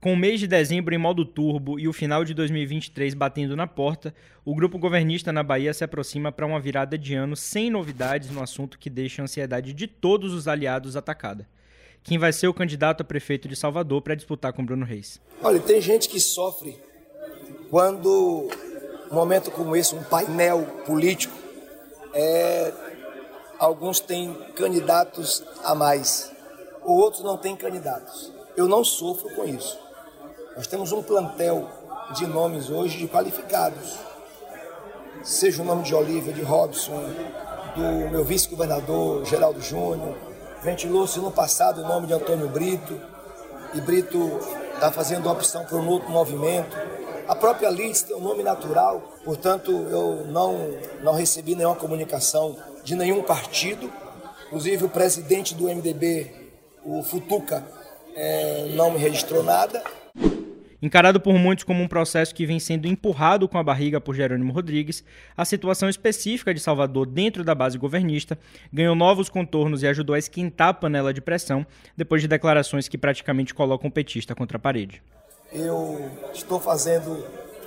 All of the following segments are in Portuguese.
Com o mês de dezembro em modo turbo e o final de 2023 batendo na porta, o grupo governista na Bahia se aproxima para uma virada de ano sem novidades no assunto que deixa a ansiedade de todos os aliados atacada. Quem vai ser o candidato a prefeito de Salvador para disputar com Bruno Reis? Olha, tem gente que sofre quando um momento como esse, um painel político, é, alguns têm candidatos a mais, outros não têm candidatos. Eu não sofro com isso. Nós temos um plantel de nomes hoje de qualificados. Seja o nome de Olívia, de Robson, do meu vice-governador Geraldo Júnior, ventilou-se no passado o nome de Antônio Brito, e Brito está fazendo opção por um outro movimento. A própria Liz tem um nome natural, portanto eu não, não recebi nenhuma comunicação de nenhum partido. Inclusive o presidente do MDB, o Futuca, é, não me registrou nada. Encarado por muitos como um processo que vem sendo empurrado com a barriga por Jerônimo Rodrigues, a situação específica de Salvador dentro da base governista ganhou novos contornos e ajudou a esquentar a panela de pressão depois de declarações que praticamente colocam o petista contra a parede. Eu estou fazendo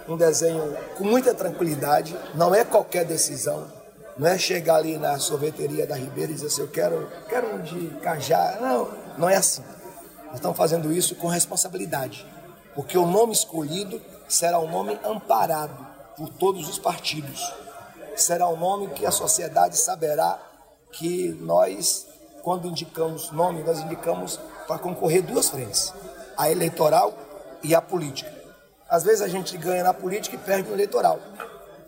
um desenho com muita tranquilidade, não é qualquer decisão, não é chegar ali na sorveteria da Ribeira e dizer assim, eu quero, quero um de cajá, não, não é assim. Nós estamos fazendo isso com responsabilidade porque o nome escolhido será um nome amparado por todos os partidos. Será um nome que a sociedade saberá que nós, quando indicamos nome, nós indicamos para concorrer duas frentes: a eleitoral e a política. Às vezes a gente ganha na política e perde no eleitoral.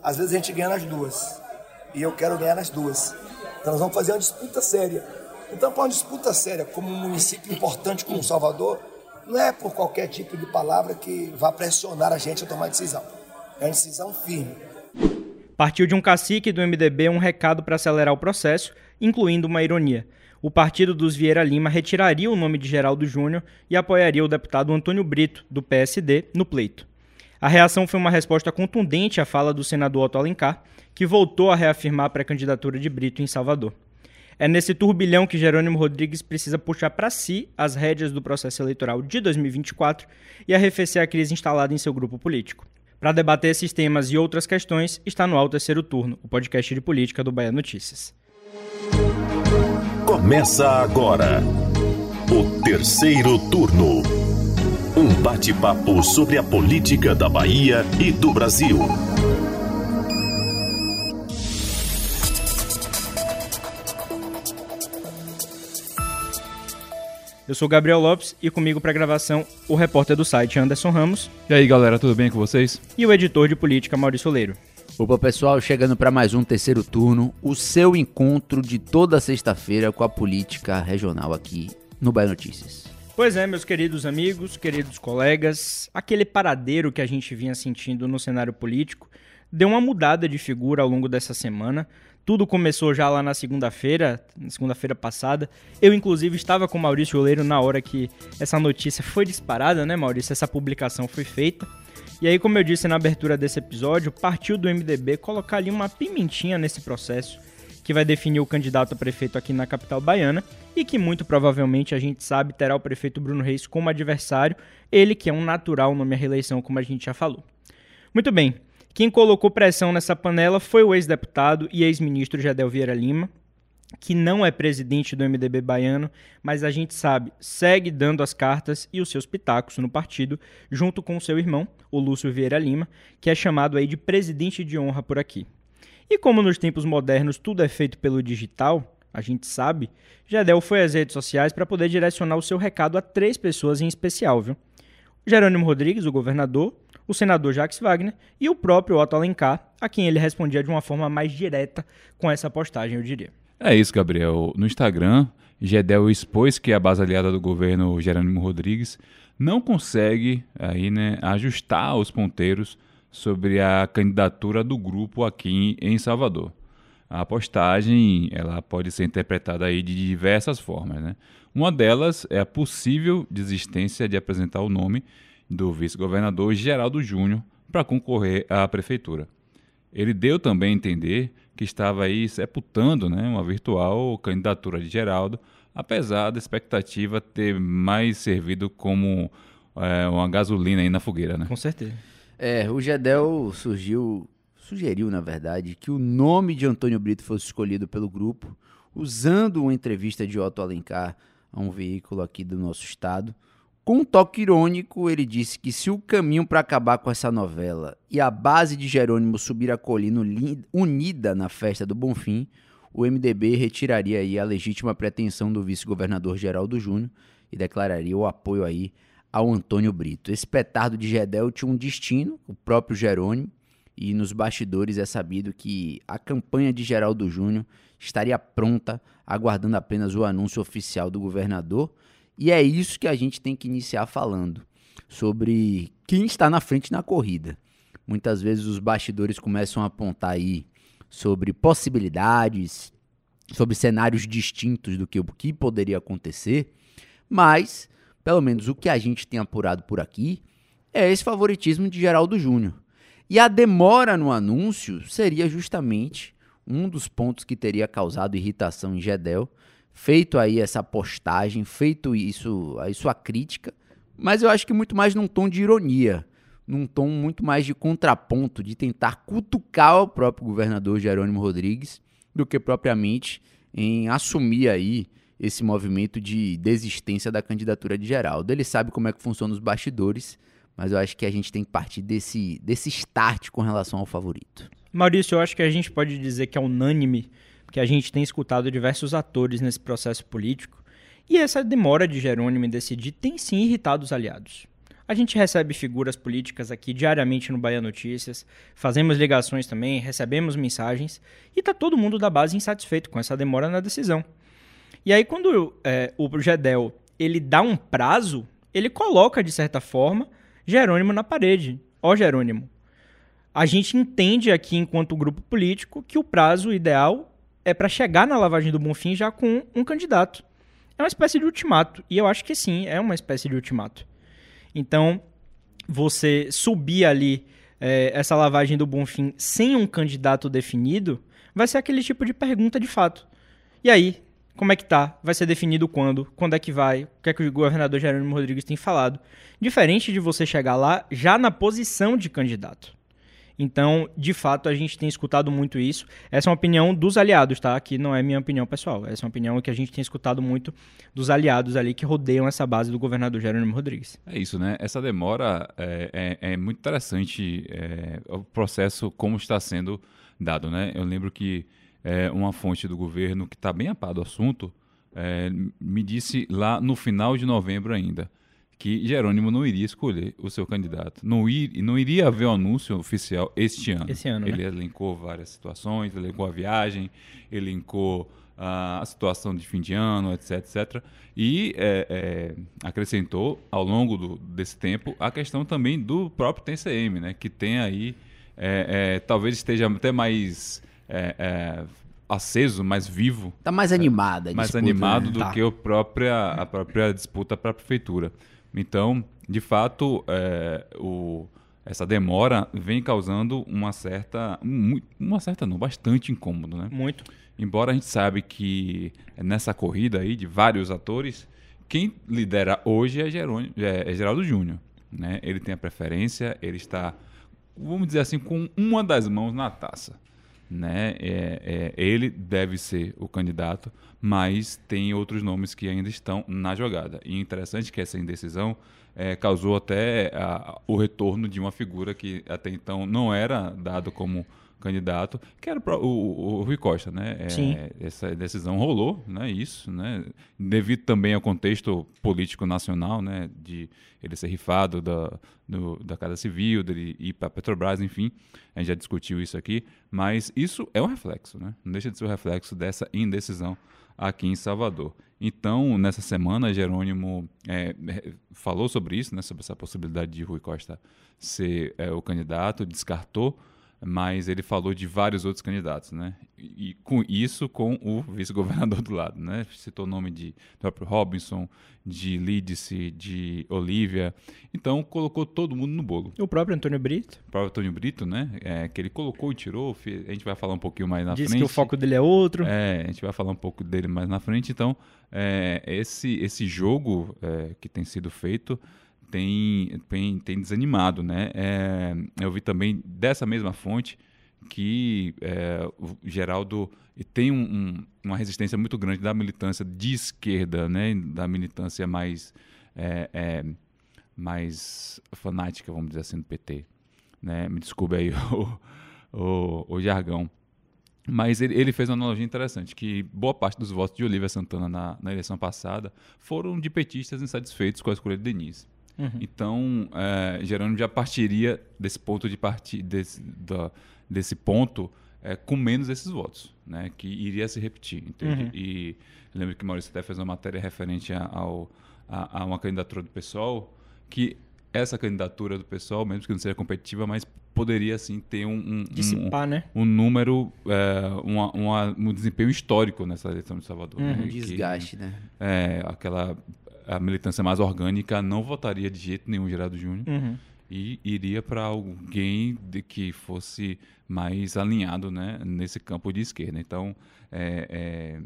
Às vezes a gente ganha nas duas. E eu quero ganhar nas duas. Então nós vamos fazer uma disputa séria. Então, para uma disputa séria, como um município importante como Salvador, não é por qualquer tipo de palavra que vá pressionar a gente a tomar decisão. É uma decisão firme. Partiu de um cacique do MDB um recado para acelerar o processo, incluindo uma ironia. O partido dos Vieira Lima retiraria o nome de Geraldo Júnior e apoiaria o deputado Antônio Brito, do PSD, no pleito. A reação foi uma resposta contundente à fala do senador Otto Alencar, que voltou a reafirmar a pré-candidatura de Brito em Salvador. É nesse turbilhão que Jerônimo Rodrigues precisa puxar para si as rédeas do processo eleitoral de 2024 e arrefecer a crise instalada em seu grupo político. Para debater esses temas e outras questões, está no Alto Terceiro Turno, o podcast de política do Bahia Notícias. Começa agora o Terceiro Turno. Um bate-papo sobre a política da Bahia e do Brasil. Eu sou Gabriel Lopes e comigo para gravação o repórter do site Anderson Ramos. E aí, galera, tudo bem com vocês? E o editor de política Maurício Leiro. Opa, pessoal, chegando para mais um terceiro turno, o seu encontro de toda sexta-feira com a política regional aqui no Bahia Notícias. Pois é, meus queridos amigos, queridos colegas, aquele paradeiro que a gente vinha sentindo no cenário político deu uma mudada de figura ao longo dessa semana. Tudo começou já lá na segunda-feira, na segunda-feira passada. Eu, inclusive, estava com o Maurício Oleiro na hora que essa notícia foi disparada, né, Maurício? Essa publicação foi feita. E aí, como eu disse na abertura desse episódio, partiu do MDB colocar ali uma pimentinha nesse processo que vai definir o candidato a prefeito aqui na capital baiana e que muito provavelmente a gente sabe terá o prefeito Bruno Reis como adversário, ele que é um natural nome à reeleição, como a gente já falou. Muito bem, quem colocou pressão nessa panela foi o ex-deputado e ex-ministro Jadel Vieira Lima, que não é presidente do MDB baiano, mas a gente sabe, segue dando as cartas e os seus pitacos no partido, junto com seu irmão, o Lúcio Vieira Lima, que é chamado aí de presidente de honra por aqui. E como nos tempos modernos tudo é feito pelo digital, a gente sabe, Jadel foi às redes sociais para poder direcionar o seu recado a três pessoas em especial, viu? Jerônimo Rodrigues, o governador, o senador Jacques Wagner e o próprio Otto Alencar, a quem ele respondia de uma forma mais direta com essa postagem, eu diria. É isso, Gabriel. No Instagram, Gedel expôs que a base aliada do governo Jerônimo Rodrigues não consegue aí, né, ajustar os ponteiros sobre a candidatura do grupo aqui em Salvador. A postagem ela pode ser interpretada aí de diversas formas. Né? Uma delas é a possível desistência de apresentar o nome do vice-governador Geraldo Júnior para concorrer à prefeitura. Ele deu também a entender que estava aí sepultando né, uma virtual candidatura de Geraldo, apesar da expectativa ter mais servido como é, uma gasolina aí na fogueira, né? Com certeza. É, o Gedel surgiu, sugeriu, na verdade, que o nome de Antônio Brito fosse escolhido pelo grupo, usando uma entrevista de Otto Alencar a um veículo aqui do nosso estado. Com um toque irônico, ele disse que se o caminho para acabar com essa novela e a base de Jerônimo subir a colina unida na festa do Bonfim, o MDB retiraria aí a legítima pretensão do vice-governador Geraldo Júnior e declararia o apoio aí ao Antônio Brito. Esse petardo de Gedel tinha um destino, o próprio Jerônimo, e nos bastidores é sabido que a campanha de Geraldo Júnior estaria pronta, aguardando apenas o anúncio oficial do governador, e é isso que a gente tem que iniciar falando sobre quem está na frente na corrida. Muitas vezes os bastidores começam a apontar aí sobre possibilidades, sobre cenários distintos do que o que poderia acontecer, mas pelo menos o que a gente tem apurado por aqui é esse favoritismo de Geraldo Júnior. E a demora no anúncio seria justamente um dos pontos que teria causado irritação em Gedel, feito aí essa postagem, feito isso, aí sua crítica, mas eu acho que muito mais num tom de ironia, num tom muito mais de contraponto, de tentar cutucar o próprio governador Jerônimo Rodrigues, do que propriamente em assumir aí esse movimento de desistência da candidatura de Geraldo. Ele sabe como é que funciona os bastidores, mas eu acho que a gente tem que partir desse, desse start com relação ao favorito. Maurício, eu acho que a gente pode dizer que é unânime, porque a gente tem escutado diversos atores nesse processo político, e essa demora de Jerônimo em decidir tem sim irritado os aliados. A gente recebe figuras políticas aqui diariamente no Bahia Notícias, fazemos ligações também, recebemos mensagens e tá todo mundo da base insatisfeito com essa demora na decisão. E aí quando é, o Gedel ele dá um prazo, ele coloca de certa forma Jerônimo na parede. Ó Jerônimo, a gente entende aqui enquanto grupo político que o prazo ideal é para chegar na lavagem do Bonfim já com um candidato. É uma espécie de ultimato. E eu acho que sim, é uma espécie de ultimato. Então, você subir ali é, essa lavagem do Bonfim sem um candidato definido, vai ser aquele tipo de pergunta de fato. E aí, como é que tá? Vai ser definido quando? Quando é que vai? O que é que o governador Jerônimo Rodrigues tem falado? Diferente de você chegar lá já na posição de candidato. Então, de fato, a gente tem escutado muito isso. Essa é uma opinião dos aliados, tá? Aqui não é minha opinião pessoal. Essa é uma opinião que a gente tem escutado muito dos aliados ali que rodeiam essa base do governador Jerônimo Rodrigues. É isso, né? Essa demora é, é, é muito interessante é, o processo como está sendo dado, né? Eu lembro que é, uma fonte do governo que está bem a par do assunto é, me disse lá no final de novembro ainda que Jerônimo não iria escolher o seu candidato. Não, ir, não iria haver um anúncio oficial este ano. Esse ano, Ele né? elencou várias situações, elencou a viagem, elencou a situação de fim de ano, etc, etc. E é, é, acrescentou, ao longo do, desse tempo, a questão também do próprio TCM, né? Que tem aí, é, é, talvez esteja até mais é, é, aceso, mais vivo. Tá mais animada, a mais disputa, animado né? do Tá. que o própria, a própria disputa para a prefeitura. Então, de fato, é, o, essa demora vem causando uma certa, uma certa não, bastante incômodo, né? Muito. Embora a gente sabe que nessa corrida aí de vários atores, quem lidera hoje é, Jerônimo, é, é Geraldo Júnior. Né? Ele tem a preferência, ele está, vamos dizer assim, com uma das mãos na taça. Né? É, é, ele deve ser o candidato, mas tem outros nomes que ainda estão na jogada. E é interessante que essa indecisão é, causou até a- o retorno de uma figura que até então não era dado como candidato, que era o o, o, Rui Costa, né? É, Sim. Essa decisão rolou, né? Isso, né? Devido também ao contexto político nacional, né? De ele ser rifado da, do- da Casa Civil, dele ir para a Petrobras, enfim. A gente já discutiu isso aqui, mas isso é um reflexo, né? Não deixa de ser um reflexo dessa indecisão aqui em Salvador. Então, nessa semana, Jerônimo é, falou sobre isso, né? Sobre essa possibilidade de Rui Costa ser é, o candidato, descartou mas ele falou de vários outros candidatos, né? E, e com isso com o vice-governador do lado, né? Citou o nome de do próprio Robinson, de Lídice, de Olívia. Então colocou todo mundo no bolo. O próprio Antônio Brito O próprio Antônio Brito, né? É, que ele colocou e tirou. A gente vai falar um pouquinho mais na disse frente. que o foco dele é outro. É, a gente vai falar um pouco dele mais na frente. Então, é, esse, esse jogo é, que tem sido feito tem, tem, tem desanimado. Né? É, eu vi também dessa mesma fonte que é, o Geraldo tem um, um, uma resistência muito grande da militância de esquerda, né? da militância mais, é, é, mais fanática, vamos dizer assim, do PT. Né? Me desculpe aí o, o, o jargão. Mas ele, ele, fez uma analogia interessante, que boa parte dos votos de Olivia Santana na, na eleição passada foram de petistas insatisfeitos com a escolha de Denise. Uhum. Então, é, Gerônimo já partiria desse ponto de partir desse, da, desse ponto é, com menos esses votos, né, que iria se repetir. Uhum. E lembro que Maurício até fez uma matéria referente ao, a, a uma candidatura do PSOL, que essa candidatura do pessoal, mesmo que não seja competitiva, mas poderia sim ter um, um, Dissipar, um, né? um número, é, uma, uma, um desempenho histórico nessa eleição de Salvador. Uhum. Né? Um desgaste, que, né? É, aquela a militância mais orgânica não votaria de jeito nenhum Gerardo Júnior. Uhum e iria para alguém de que fosse mais alinhado né, nesse campo de esquerda. Então, é, é,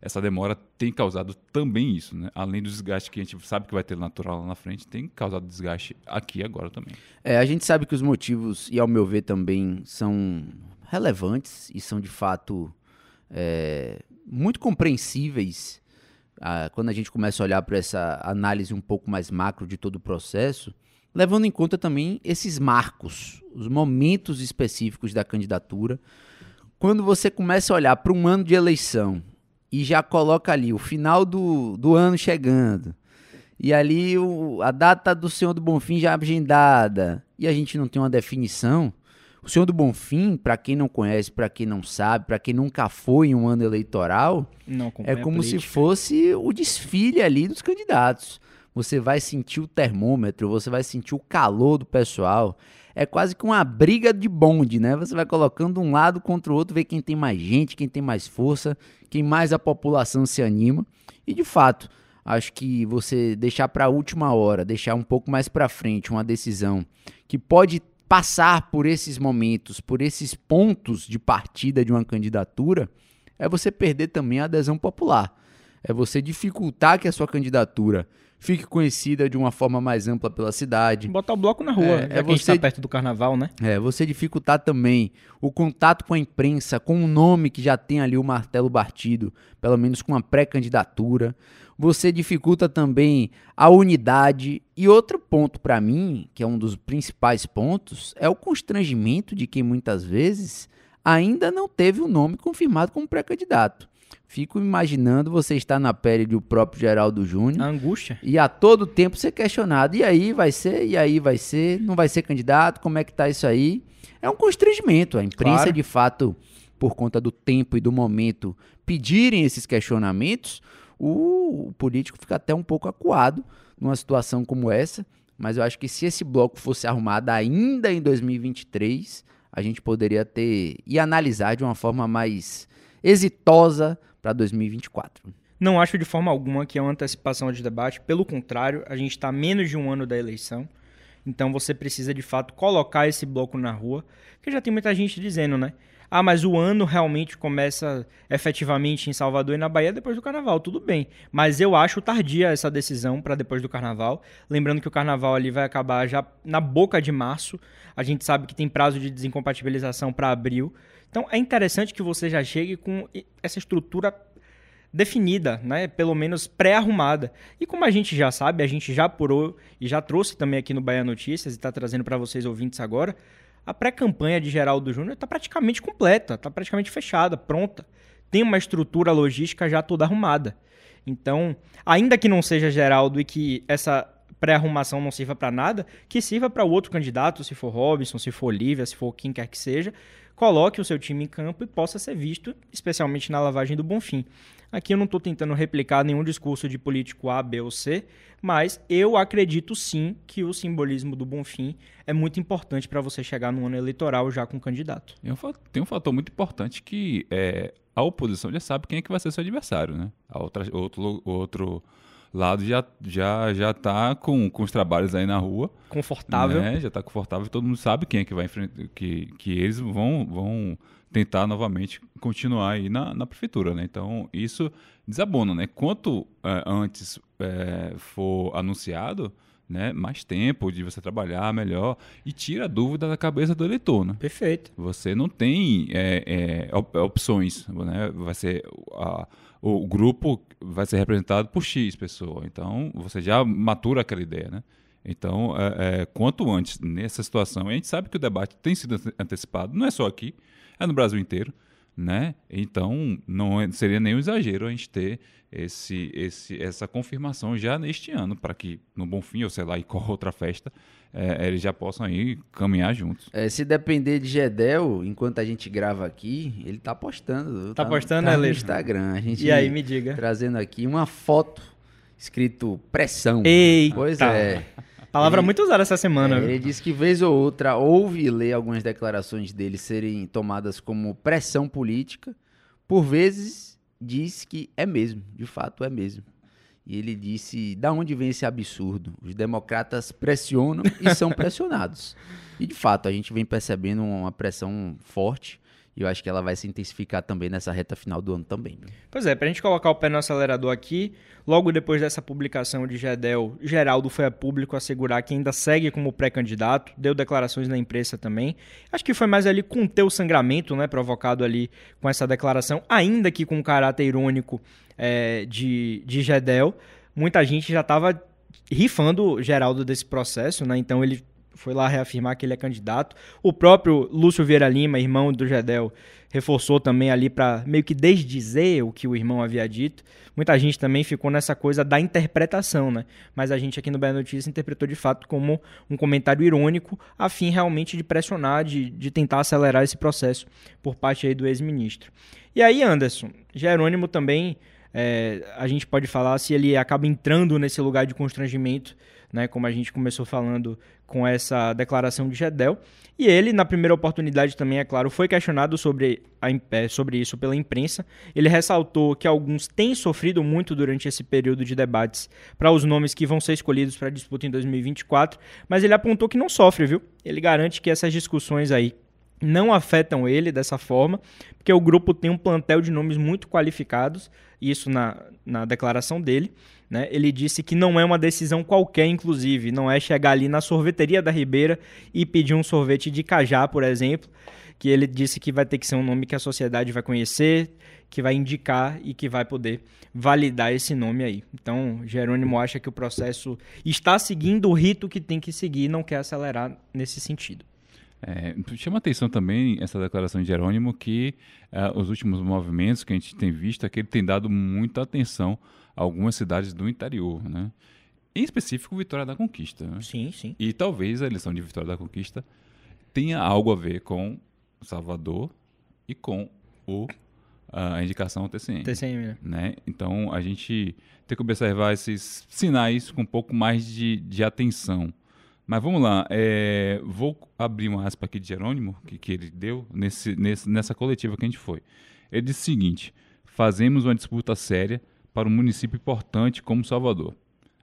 essa demora tem causado também isso, né? além do desgaste que a gente sabe que vai ter natural lá na frente, tem causado desgaste aqui agora também. É, a gente sabe que os motivos, e ao meu ver também, são relevantes e são de fato é, muito compreensíveis quando a gente começa a olhar para essa análise um pouco mais macro de todo o processo levando em conta também esses marcos, os momentos específicos da candidatura. Quando você começa a olhar para um ano de eleição e já coloca ali o final do, do ano chegando, e ali o, a data do Senhor do Bonfim já agendada, e a gente não tem uma definição. O Senhor do Bonfim, para quem não conhece, para quem não sabe, para quem nunca foi em um ano eleitoral, é como se fosse o desfile ali dos candidatos você vai sentir o termômetro, você vai sentir o calor do pessoal. É quase que uma briga de bonde, né? Você vai colocando um lado contra o outro, ver quem tem mais gente, quem tem mais força, quem mais a população se anima. E de fato, acho que você deixar para a última hora, deixar um pouco mais para frente uma decisão que pode passar por esses momentos, por esses pontos de partida de uma candidatura, é você perder também a adesão popular. É você dificultar que a sua candidatura fique conhecida de uma forma mais ampla pela cidade. Botar o bloco na rua, é, é você está perto do carnaval, né? É, você dificultar também o contato com a imprensa, com um nome que já tem ali o martelo batido, pelo menos com uma pré-candidatura. Você dificulta também a unidade. E outro ponto para mim, que é um dos principais pontos, é o constrangimento de quem muitas vezes ainda não teve o nome confirmado como pré-candidato. Fico imaginando você estar na pele do próprio Geraldo Júnior. A angústia. E a todo tempo ser questionado. E aí vai ser? E aí vai ser? Não vai ser candidato? Como é que tá isso aí? É um constrangimento. A imprensa, claro. de fato, por conta do tempo e do momento, pedirem esses questionamentos, o, político fica até um pouco acuado numa situação como essa. Mas eu acho que se esse bloco fosse arrumado ainda em 2023, a gente poderia ter e analisar de uma forma mais exitosa para 2024. Não acho de forma alguma que é uma antecipação de debate, pelo contrário, a gente está menos de um ano da eleição, então você precisa de fato colocar esse bloco na rua, porque já tem muita gente dizendo, né? Ah, mas o ano realmente começa efetivamente em Salvador e na Bahia depois do carnaval. Tudo bem. Mas eu acho tardia essa decisão para depois do carnaval. Lembrando que o carnaval ali vai acabar já na boca de março. A gente sabe que tem prazo de desincompatibilização para abril. Então é interessante que você já chegue com essa estrutura definida, né? pelo menos pré-arrumada. E como a gente já sabe, a gente já apurou e já trouxe também aqui no Bahia Notícias e está trazendo para vocês ouvintes agora, a pré-campanha de Geraldo Júnior está praticamente completa, está praticamente fechada, pronta. Tem uma estrutura logística já toda arrumada. Então, ainda que não seja Geraldo e que essa pré-arrumação não sirva para nada, que sirva para o outro candidato, se for Robson, se for Olivia, se for quem quer que seja, coloque o seu time em campo e possa ser visto, especialmente na lavagem do Bonfim. Aqui eu não estou tentando replicar nenhum discurso de político A, B ou C, mas eu acredito sim que o simbolismo do Bonfim é muito importante para você chegar no ano eleitoral já com candidato. Tem um fator muito importante que é, a oposição já sabe quem é que vai ser seu adversário, né? A outra, outro, outro lado já já já está com, com os trabalhos aí na rua. Confortável. Né? Já está confortável, todo mundo sabe quem é que vai enfrentar, que, que eles vão, vão tentar novamente continuar aí na, na prefeitura, né? Então, isso desabona, né? Quanto é, antes é, for anunciado, né, mais tempo de você trabalhar melhor e tira a dúvida da cabeça do eleitor. Né? Perfeito. Você não tem é, é, op opções. Né? Vai ser a, o grupo vai ser representado por X pessoa. Então você já matura aquela ideia. Né? Então, é, é, quanto antes nessa situação, a gente sabe que o debate tem sido antecipado, não é só aqui, é no Brasil inteiro. Né? Então, não é, seria nenhum exagero a gente ter esse, esse, essa confirmação já neste ano, para que no Bonfim, ou sei lá, e qual outra festa, é, eles já possam aí caminhar juntos. É, se depender de Gedel, enquanto a gente grava aqui, ele tá postando. Tá, tá postando, tá né, no Instagram. A gente e aí, me diga. Trazendo aqui uma foto escrito pressão. Eita. Pois é. Palavra ele, muito usada essa semana. É, ele disse que vez ou outra ouve e lê algumas declarações dele serem tomadas como pressão política. Por vezes diz que é mesmo, de fato é mesmo. E ele disse: da onde vem esse absurdo? Os democratas pressionam e são pressionados. E de fato, a gente vem percebendo uma pressão forte e eu acho que ela vai se intensificar também nessa reta final do ano também. Pois é, para a gente colocar o pé no acelerador aqui, logo depois dessa publicação de Gedel, Geraldo foi a público assegurar que ainda segue como pré-candidato, deu declarações na imprensa também. Acho que foi mais ali conter o sangramento né, provocado ali com essa declaração, ainda que com um caráter irônico é, de, de Gedel. Muita gente já estava rifando Geraldo desse processo, né? Então ele foi lá reafirmar que ele é candidato. O próprio Lúcio Vieira Lima, irmão do Gedel, reforçou também ali para meio que desdizer o que o irmão havia dito. Muita gente também ficou nessa coisa da interpretação, né? Mas a gente aqui no Bela Notícia interpretou de fato como um comentário irônico, a fim realmente de pressionar, de, de tentar acelerar esse processo por parte aí do ex-ministro. E aí, Anderson, Jerônimo também, é, a gente pode falar se ele acaba entrando nesse lugar de constrangimento né, como a gente começou falando com essa declaração de Gedel. E ele, na primeira oportunidade também, é claro, foi questionado sobre, a, é, sobre isso pela imprensa. Ele ressaltou que alguns têm sofrido muito durante esse período de debates para os nomes que vão ser escolhidos para a disputa em 2024, mas ele apontou que não sofre, viu? Ele garante que essas discussões aí não afetam ele dessa forma, porque o grupo tem um plantel de nomes muito qualificados, isso na, na declaração dele. Né? Ele disse que não é uma decisão qualquer, inclusive, não é chegar ali na sorveteria da Ribeira e pedir um sorvete de cajá, por exemplo, que ele disse que vai ter que ser um nome que a sociedade vai conhecer, que vai indicar e que vai poder validar esse nome aí. Então, Jerônimo acha que o processo está seguindo o rito que tem que seguir e não quer acelerar nesse sentido. É, chama atenção também essa declaração de Jerônimo que uh, os últimos movimentos que a gente tem visto é que ele tem dado muita atenção algumas cidades do interior, né? Em específico, Vitória da Conquista. Né? Sim, sim. E talvez a eleição de Vitória da Conquista tenha algo a ver com Salvador e com o, a indicação ao TCM. TCM, né? né? Então a gente tem que observar esses sinais com um pouco mais de, de atenção. Mas vamos lá, é, vou abrir uma aspa aqui de Jerônimo, que, que ele deu nesse, nesse, nessa coletiva que a gente foi. Ele disse o seguinte: fazemos uma disputa séria para um município importante como Salvador.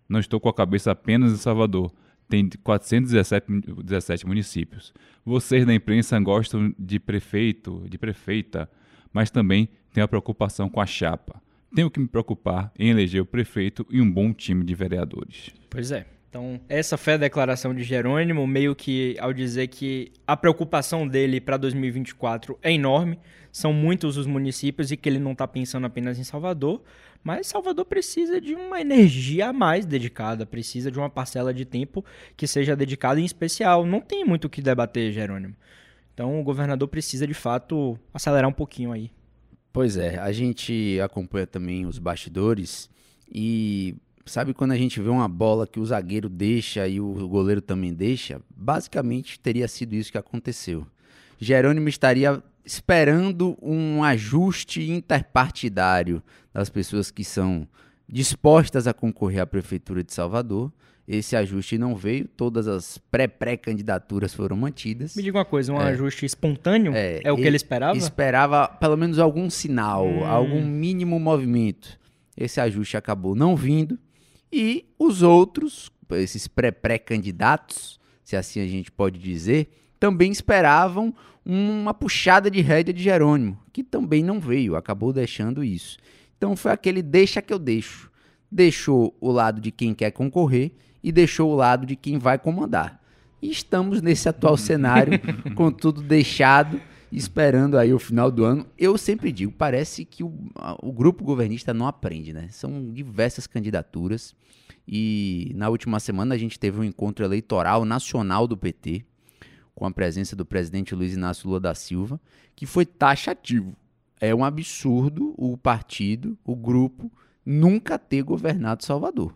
Não estou com a cabeça apenas em Salvador, tem 417 municípios. Vocês da imprensa gostam de prefeito, de prefeita, mas também tenho a preocupação com a chapa. Tenho que me preocupar em eleger o prefeito e um bom time de vereadores. Pois é. Então, essa foi a declaração de Jerônimo, meio que ao dizer que a preocupação dele para 2024 é enorme, são muitos os municípios e que ele não está pensando apenas em Salvador, mas Salvador precisa de uma energia a mais dedicada, precisa de uma parcela de tempo que seja dedicada em especial. Não tem muito o que debater, Jerônimo. Então, o governador precisa de fato acelerar um pouquinho aí. Pois é, a gente acompanha também os bastidores e Sabe quando a gente vê uma bola que o zagueiro deixa e o goleiro também deixa? Basicamente teria sido isso que aconteceu. Jerônimo estaria esperando um ajuste interpartidário das pessoas que são dispostas a concorrer à prefeitura de Salvador. Esse ajuste não veio, todas as pré-pré-candidaturas foram mantidas. Me diga uma coisa, um é. ajuste espontâneo é, é o que ele esperava? Esperava pelo menos algum sinal, hum. algum mínimo movimento. Esse ajuste acabou não vindo. E os outros, esses pré-pré-candidatos, se assim a gente pode dizer, também esperavam uma puxada de rédea de Jerônimo, que também não veio, acabou deixando isso. Então foi aquele deixa que eu deixo. Deixou o lado de quem quer concorrer e deixou o lado de quem vai comandar. E estamos nesse atual cenário, com tudo deixado, esperando aí o final do ano. Eu sempre digo, parece que o, o grupo governista não aprende, né? São diversas candidaturas. E na última semana a gente teve um encontro eleitoral nacional do PT, com a presença do presidente Luiz Inácio Lula da Silva, que foi taxativo. É um absurdo o partido, o grupo, nunca ter governado Salvador.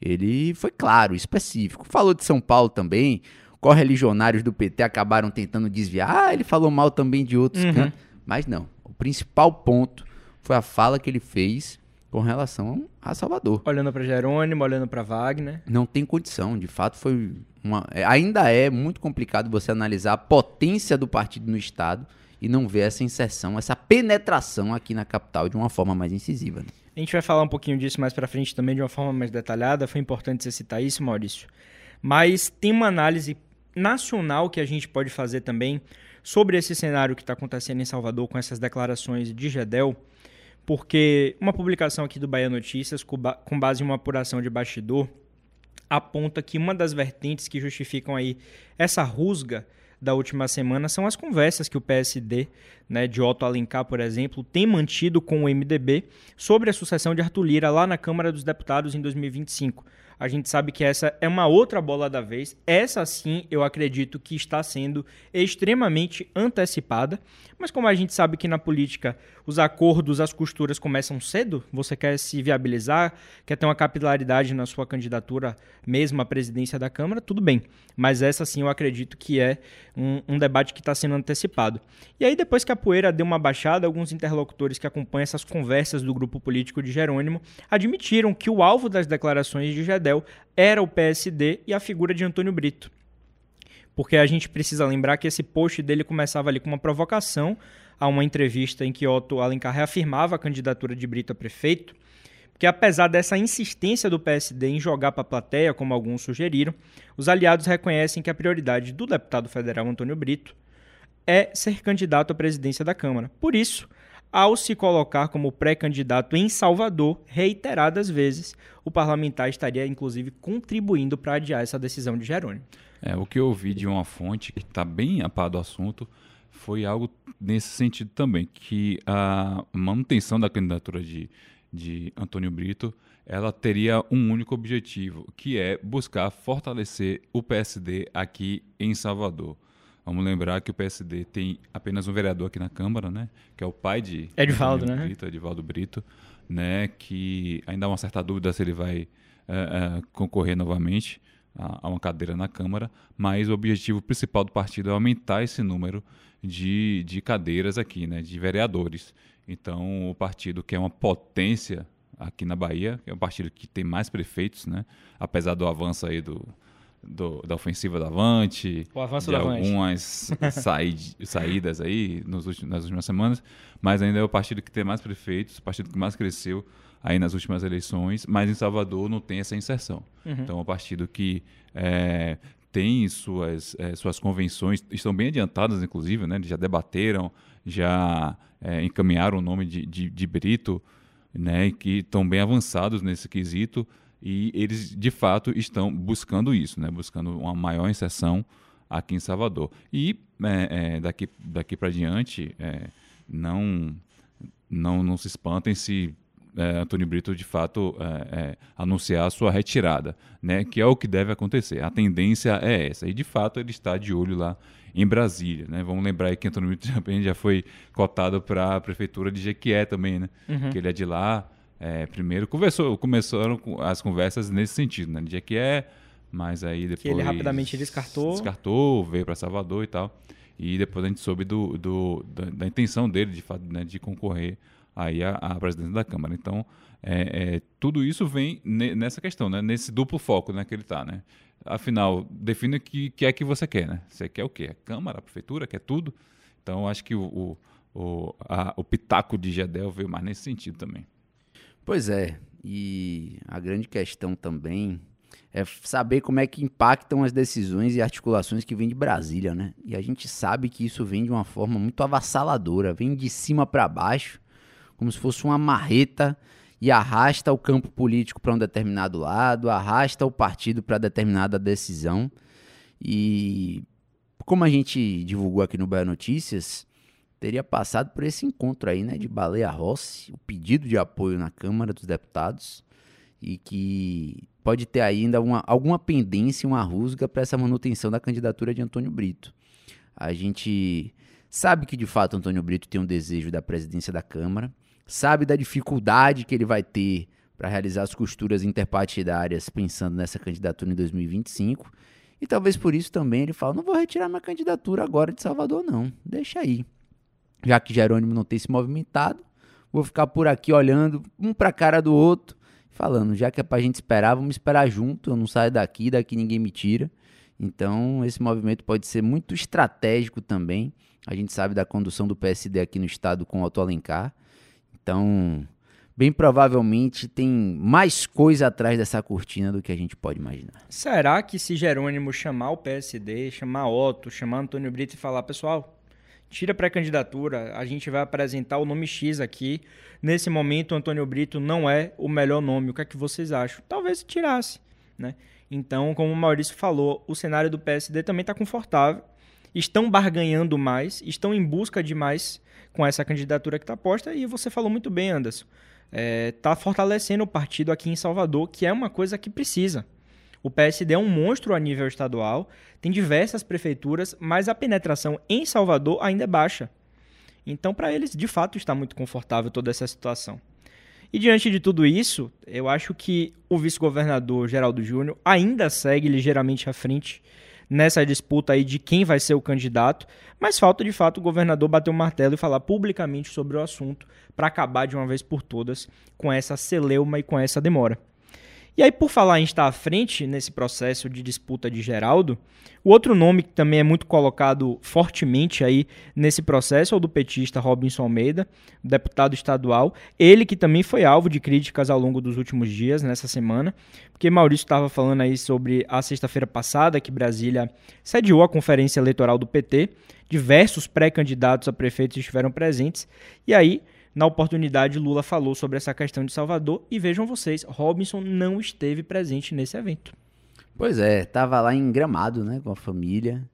Ele foi claro, específico. Falou de São Paulo também. Correligionários do PT acabaram tentando desviar. Ah, ele falou mal também de outros Uhum. cantos. Mas não. O principal ponto foi a fala que ele fez com relação a Salvador. Olhando para Jerônimo, olhando para Wagner. Não tem condição. De fato, foi uma. é, ainda é muito complicado você analisar a potência do partido no Estado e não ver essa inserção, essa penetração aqui na capital de uma forma mais incisiva. né? A gente vai falar um pouquinho disso mais pra frente também de uma forma mais detalhada. Foi importante você citar isso, Maurício. Mas tem uma análise nacional que a gente pode fazer também sobre esse cenário que está acontecendo em Salvador com essas declarações de Gedel, porque uma publicação aqui do Bahia Notícias, com base em uma apuração de bastidor, aponta que uma das vertentes que justificam aí essa rusga da última semana são as conversas que o PSD, né, de Otto Alencar, por exemplo, tem mantido com o MDB sobre a sucessão de Arthur Lira lá na Câmara dos Deputados em 2025. A gente sabe que essa é uma outra bola da vez. Essa sim, eu acredito que está sendo extremamente antecipada. Mas como a gente sabe que na política os acordos, as costuras começam cedo, você quer se viabilizar, quer ter uma capilaridade na sua candidatura mesmo à presidência da Câmara, tudo bem. Mas essa sim eu acredito que é um, um debate que está sendo antecipado. E aí, depois que a poeira deu uma baixada, alguns interlocutores que acompanham essas conversas do grupo político de Jerônimo admitiram que o alvo das declarações de Gedel era o PSD e a figura de Antônio Brito. Porque a gente precisa lembrar que esse post dele começava ali com uma provocação a uma entrevista em que Otto Alencar reafirmava a candidatura de Brito a prefeito, porque apesar dessa insistência do PSD em jogar para a plateia, como alguns sugeriram, os aliados reconhecem que a prioridade do deputado federal Antônio Brito é ser candidato à presidência da Câmara. Por isso, ao se colocar como pré-candidato em Salvador reiteradas vezes, o parlamentar estaria inclusive contribuindo para adiar essa decisão de Jerônimo. É, o que eu ouvi de uma fonte que está bem a par do assunto foi algo nesse sentido também, que a manutenção da candidatura de, de Antônio Brito ela teria um único objetivo, que é buscar fortalecer o PSD aqui em Salvador. Vamos lembrar que o PSD tem apenas um vereador aqui na Câmara, né? Que é o pai de Edivaldo, né? Brito, Edivaldo Brito, né? Que ainda há uma certa dúvida se ele vai eh, eh, concorrer novamente a, a uma cadeira na Câmara, mas o objetivo principal do partido é aumentar esse número de, de cadeiras aqui, né? De vereadores. Então, o partido que é uma potência aqui na Bahia, é um partido que tem mais prefeitos, né? Apesar do avanço aí do, do- da ofensiva da Avante, O avanço de Avante. algumas saí- saídas aí nos últimos, nas últimas semanas, mas ainda é o partido que tem mais prefeitos, o partido que mais cresceu aí nas últimas eleições, mas em Salvador não tem essa inserção. Então é um partido que é, tem suas, é, suas convenções, estão bem adiantadas, inclusive, né? já debateram, já é, encaminharam o nome de, de, de Brito, né? que estão bem avançados nesse quesito, e eles de fato estão buscando isso, né? buscando uma maior inserção aqui em Salvador. E é, é, daqui, daqui para diante, é, não, não, não se espantem se é, Antônio Brito de fato é, é, anunciar a sua retirada, né? que é o que deve acontecer. A tendência é essa. E de fato ele está de olho lá em Brasília. Né? Vamos lembrar que Antônio Brito também já foi cotado para a prefeitura de Jequié também, né? que ele é de lá. É, primeiro conversou, começaram com as conversas nesse sentido, né? De Jequié, mas aí depois ele rapidamente descartou. descartou, veio para Salvador e tal. E depois a gente soube do, do- da, da intenção dele de, fato, né, de concorrer aí à, à presidência da Câmara. Então, é, é, tudo isso vem ne- nessa questão, né, nesse duplo foco né, que ele está. Né? Afinal, define o que, que é que você quer. Né? Você quer o quê? A Câmara, a Prefeitura, quer tudo? Então, acho que o, o, o, a- o pitaco de Gedel veio mais nesse sentido também. Pois é, e a grande questão também é saber como é que impactam as decisões e articulações que vêm de Brasília, né? E a gente sabe que isso vem de uma forma muito avassaladora, vem de cima para baixo, como se fosse uma marreta e arrasta o campo político para um determinado lado, arrasta o partido para determinada decisão. E como a gente divulgou aqui no Bahia Notícias, teria passado por esse encontro aí, né, de Baleia Rossi, o pedido de apoio na Câmara dos Deputados e que pode ter ainda uma, alguma pendência, uma rusga para essa manutenção da candidatura de Antônio Brito. A gente sabe que de fato Antônio Brito tem um desejo da presidência da Câmara, sabe da dificuldade que ele vai ter para realizar as costuras interpartidárias pensando nessa candidatura em 2025. E talvez por isso também ele fala: não vou retirar minha candidatura agora de Salvador, não. Deixa aí. Já que Jerônimo não tem se movimentado, vou ficar por aqui olhando um para a cara do outro, falando: já que é para a gente esperar, vamos esperar junto. Eu não saio daqui, daqui ninguém me tira. Então, esse movimento pode ser muito estratégico também. A gente sabe da condução do PSD aqui no estado com o Otto Alencar. Então, bem provavelmente tem mais coisa atrás dessa cortina do que a gente pode imaginar. Será que se Jerônimo chamar o PSD, chamar Otto, chamar Antônio Brito e falar, pessoal, tira pré-candidatura, a gente vai apresentar o nome X aqui. Nesse momento, Antônio Brito não é o melhor nome. O que é que vocês acham? Talvez tirasse, né? Então, como o Maurício falou, o cenário do PSD também está confortável. Estão barganhando mais, estão em busca de mais com essa candidatura que está posta. E você falou muito bem, Anderson. Está é, tá fortalecendo o partido aqui em Salvador, que é uma coisa que precisa. O PSD é um monstro a nível estadual, tem diversas prefeituras, mas a penetração em Salvador ainda é baixa. Então, para eles, de fato, está muito confortável toda essa situação. E diante de tudo isso, eu acho que o vice-governador Geraldo Júnior ainda segue ligeiramente à frente nessa disputa aí de quem vai ser o candidato, mas falta de fato o governador bater o martelo e falar publicamente sobre o assunto para acabar de uma vez por todas com essa celeuma e com essa demora. E aí, por falar em estar à frente nesse processo de disputa de Geraldo, o outro nome que também é muito colocado fortemente aí nesse processo é o do petista Robinson Almeida, deputado estadual. Ele que também foi alvo de críticas ao longo dos últimos dias, nessa semana, porque Maurício estava falando aí sobre a sexta-feira passada que Brasília sediou a conferência eleitoral do PT. Diversos pré-candidatos a prefeitos estiveram presentes. E aí, na oportunidade, Lula falou sobre essa questão de Salvador e vejam vocês, Robinson não esteve presente nesse evento. Pois é, estava lá em Gramado, né, com a família.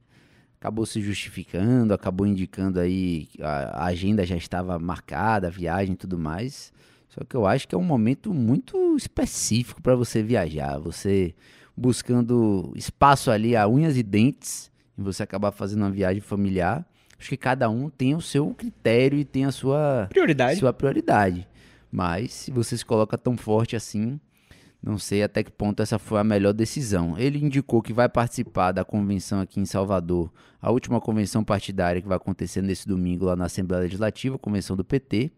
Acabou se justificando, acabou indicando aí a, agenda já estava marcada, a viagem e tudo mais. Só que eu acho que é um momento muito específico para você viajar, você buscando espaço ali a unhas e dentes, e você acabar fazendo uma viagem familiar Acho que cada um tem o seu critério e tem a sua prioridade. Sua prioridade. Mas se você se coloca tão forte assim, não sei até que ponto essa foi a melhor decisão. Ele indicou que vai participar da convenção aqui em Salvador, a última convenção partidária que vai acontecer nesse domingo lá na Assembleia Legislativa, convenção do PT.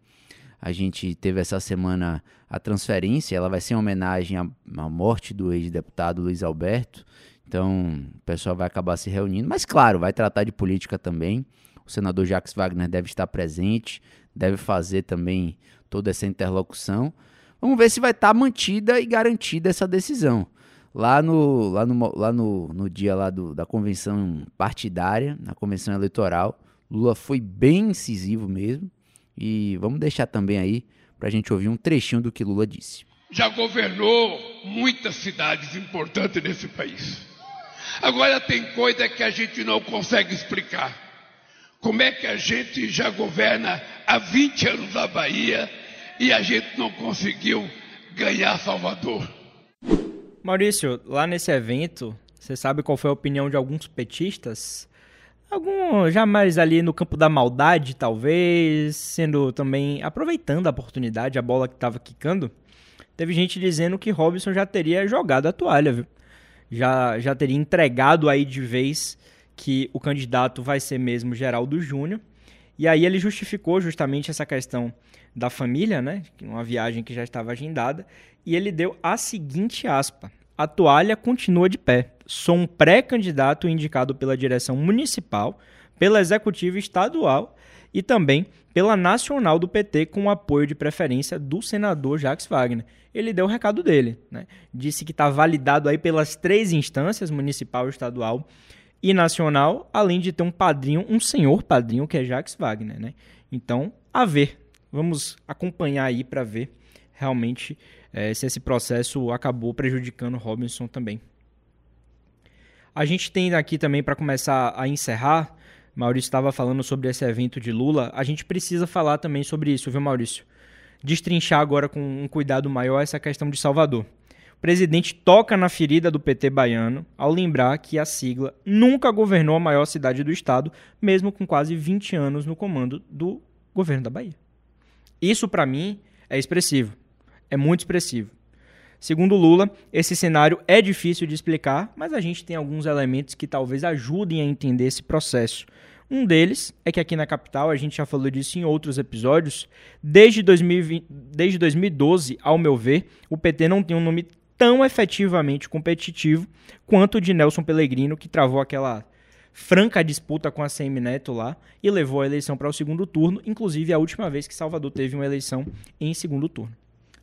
A gente teve essa semana a transferência, ela vai ser em homenagem à, à morte do ex-deputado Luiz Alberto. Então, o pessoal vai acabar se reunindo, mas claro, vai tratar de política também. O senador Jacques Wagner deve estar presente, deve fazer também toda essa interlocução. Vamos ver se vai estar mantida e garantida essa decisão. Lá no, lá no, lá no, no dia lá do, da convenção partidária, na convenção eleitoral, Lula foi bem incisivo mesmo. E vamos deixar também aí para a gente ouvir um trechinho do que Lula disse. Já governou muitas cidades importantes nesse país. Agora tem coisa que a gente não consegue explicar. Como é que a gente já governa há 20 anos na Bahia e a gente não conseguiu ganhar Salvador? Maurício, lá nesse evento, você sabe qual foi a opinião de alguns petistas? Algum jamais ali no campo da maldade, talvez, sendo também aproveitando a oportunidade, a bola que estava quicando. Teve gente dizendo que Robson já teria jogado a toalha, viu? Já, já teria entregado aí de vez que o candidato vai ser mesmo Geraldo Júnior. E aí ele justificou justamente essa questão da família, né? Uma viagem que já estava agendada. E ele deu a seguinte aspa. A toalha continua de pé. Sou um pré-candidato indicado pela direção municipal, pela executiva estadual e também pela nacional do PT com o apoio de preferência do senador Jacques Wagner. Ele deu o recado dele, né? Disse que está validado aí pelas três instâncias, municipal, estadual e nacional, além de ter um padrinho, um senhor padrinho, que é Jacques Wagner, né? Então, a ver. Vamos acompanhar aí para ver realmente é, se esse processo acabou prejudicando Robinson também. A gente tem aqui também, para começar a encerrar, Maurício estava falando sobre esse evento de Lula, a gente precisa falar também sobre isso, viu, Maurício? Destrinchar agora com um cuidado maior essa questão de Salvador. O presidente toca na ferida do PT baiano ao lembrar que a sigla nunca governou a maior cidade do estado, mesmo com quase 20 anos no comando do governo da Bahia. Isso, para mim, é expressivo. É muito expressivo. Segundo Lula, esse cenário é difícil de explicar, mas a gente tem alguns elementos que talvez ajudem a entender esse processo. Um deles é que aqui na capital, a gente já falou disso em outros episódios, desde, 2020, desde 2012, ao meu ver, o PT não tem um nome tão efetivamente competitivo quanto o de Nelson Pellegrino, que travou aquela franca disputa com a CM Neto lá e levou a eleição para o segundo turno, inclusive a última vez que Salvador teve uma eleição em segundo turno.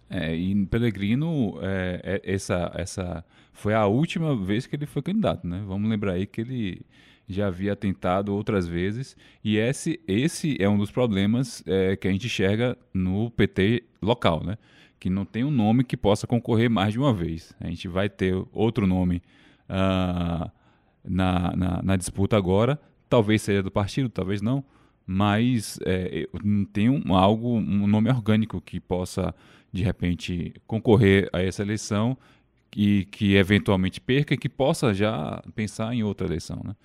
É, e Pellegrino, é, é, essa, essa foi a última vez que ele foi candidato, né? Vamos lembrar aí que ele já havia tentado outras vezes e esse, esse é um dos problemas é, que a gente enxerga no PT local, né? Que não tem um nome que possa concorrer mais de uma vez. A gente vai ter outro nome uh, na, na, na, disputa agora, talvez seja do partido, talvez não, mas é, não tem um, algo, um nome orgânico que possa de repente concorrer a essa eleição e que eventualmente perca e que possa já pensar em outra eleição. Né?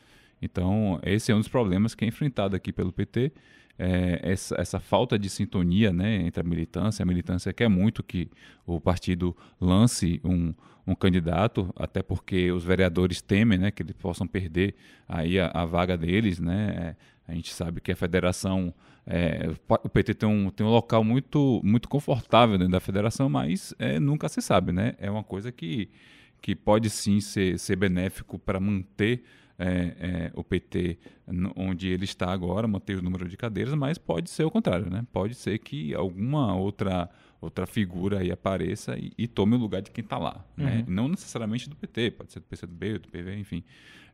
Então, esse é um dos problemas que é enfrentado aqui pelo PT, é essa, essa, falta de sintonia né, entre a militância. A militância quer muito que o partido lance um, um candidato, até porque os vereadores temem né, que eles possam perder aí a, a vaga deles. Né? A gente sabe que a federação é, o PT tem um, tem um local muito, muito confortável dentro da federação, mas é, nunca se sabe, né? É uma coisa que, que pode sim ser, ser benéfico para manter é, é, o PT onde ele está agora, manter o número de cadeiras, mas pode ser o contrário, né? Pode ser que alguma outra outra figura aí apareça e, e tome o lugar de quem está lá, né? uhum. né? Não necessariamente do PT, pode ser do PCdoB, do PV, enfim.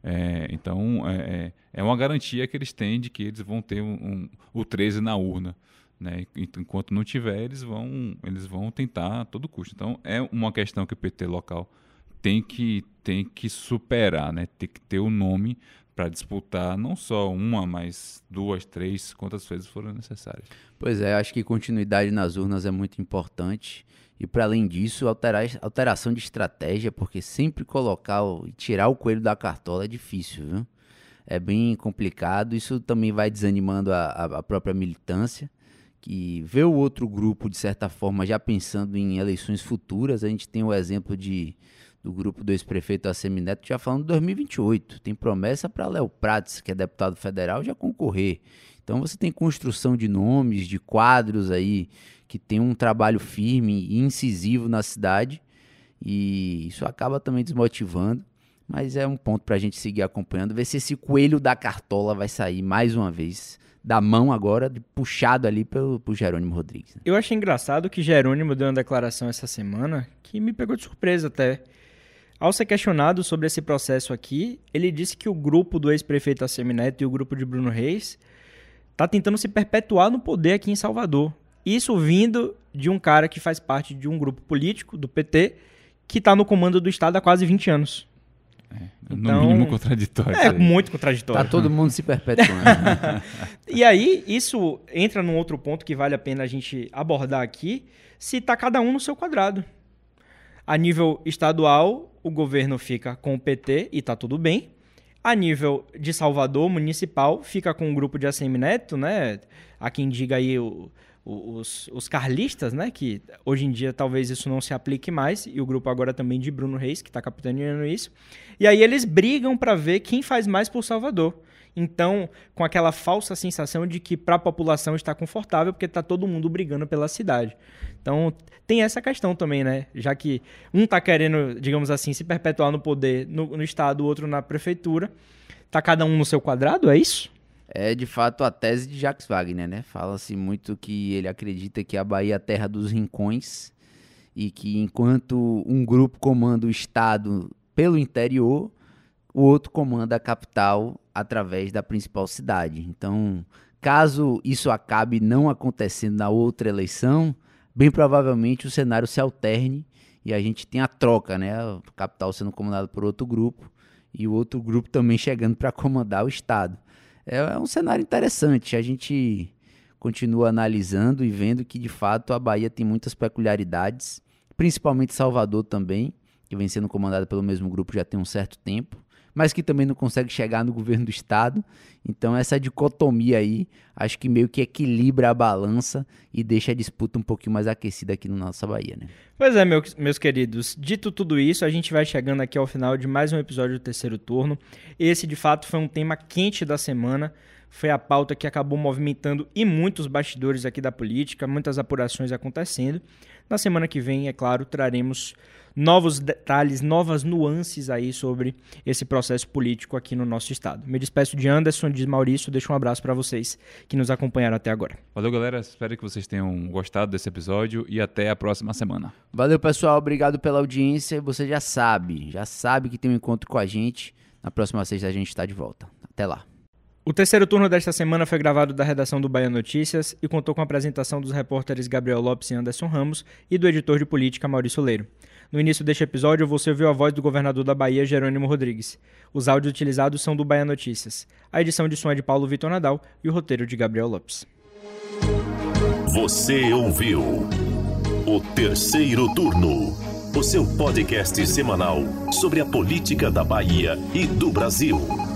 É, então, é, é, é uma garantia que eles têm de que eles vão ter um, um, o 13 na urna. Né? Enquanto não tiver, eles vão, eles vão tentar a todo custo. Então, é uma questão que o PT local tem que, tem que superar, né? tem que ter o um nome para disputar não só uma, mas duas, três, quantas vezes forem necessárias. Pois é, acho que continuidade nas urnas é muito importante. E para além disso, alterar, alteração de estratégia, porque sempre colocar e tirar o coelho da cartola é difícil, viu? É bem complicado. Isso também vai desanimando a, a própria militância, que vê o outro grupo, de certa forma, já pensando em eleições futuras. A gente tem o exemplo de, do grupo do ex-prefeito Assemineto já falando de 2028. Tem promessa para Léo Prates, que é deputado federal, já concorrer. Então você tem construção de nomes, de quadros aí que tem um trabalho firme e incisivo na cidade e isso acaba também desmotivando. Mas é um ponto para a gente seguir acompanhando, ver se esse coelho da cartola vai sair mais uma vez da mão agora, puxado ali pelo, pelo Jerônimo Rodrigues. Né? Eu achei engraçado que Jerônimo deu uma declaração essa semana que me pegou de surpresa até. Ao ser questionado sobre esse processo aqui, ele disse que o grupo do ex-prefeito Assemineto e o grupo de Bruno Reis está tentando se perpetuar no poder aqui em Salvador. Isso vindo de um cara que faz parte de um grupo político, do PT, que está no comando do Estado há quase 20 anos. É, no então, mínimo contraditório. É, muito contraditório. Tá todo mundo se perpetuando. e aí, isso entra num outro ponto que vale a pena a gente abordar aqui, se está cada um no seu quadrado. A nível estadual, o governo fica com o PT e está tudo bem. A nível de Salvador, municipal, fica com o grupo de ACM Neto, né? Há quem diga aí o, os, os carlistas, né? Que hoje em dia talvez isso não se aplique mais, e o grupo agora também de Bruno Reis, que está capitaneando isso. E aí eles brigam para ver quem faz mais por Salvador. Então, com aquela falsa sensação de que para a população está confortável, porque está todo mundo brigando pela cidade. Então, tem essa questão também, né? Já que um está querendo, digamos assim, se perpetuar no poder no, no Estado, o outro na prefeitura. Tá cada um no seu quadrado, é isso? é de fato a tese de Jacques Wagner, né? Fala-se muito que ele acredita que a Bahia é a terra dos rincões e que enquanto um grupo comanda o estado pelo interior, o outro comanda a capital através da principal cidade. Então, caso isso acabe não acontecendo na outra eleição, bem provavelmente o cenário se alterne e a gente tem a troca, né? A capital sendo comandada por outro grupo e o outro grupo também chegando para comandar o Estado. É, é um cenário interessante. A gente continua analisando e vendo que de fato a Bahia tem muitas peculiaridades, principalmente Salvador também, que vem sendo comandada pelo mesmo grupo já tem um certo tempo mas que também não consegue chegar no governo do estado. Então essa dicotomia aí, acho que meio que equilibra a balança e deixa a disputa um pouquinho mais aquecida aqui na nossa Bahia, né? Pois é, meus queridos. Dito tudo isso, a gente vai chegando aqui ao final de mais um episódio do terceiro turno. Esse, de fato, foi um tema quente da semana. Foi a pauta que acabou movimentando e muitos bastidores aqui da política, muitas apurações acontecendo. Na semana que vem, é claro, traremos novos detalhes, novas nuances aí sobre esse processo político aqui no nosso estado. Me despeço de Anderson, de Maurício, deixo um abraço para vocês que nos acompanharam até agora. Valeu, galera. Espero que vocês tenham gostado desse episódio e até a próxima semana. Valeu, pessoal. Obrigado pela audiência. Você já sabe, já sabe que tem um encontro com a gente. Na próxima sexta a gente está de volta. Até lá. O terceiro turno desta semana foi gravado da redação do Bahia Notícias e contou com a apresentação dos repórteres Gabriel Lopes e Anderson Ramos e do editor de política Maurício Leiro. No início deste episódio, você ouviu a voz do governador da Bahia, Jerônimo Rodrigues. Os áudios utilizados são do Bahia Notícias. A edição de som é de Paulo Vitor Nadal e o roteiro de Gabriel Lopes. Você ouviu o terceiro turno, o seu podcast semanal sobre a política da Bahia e do Brasil.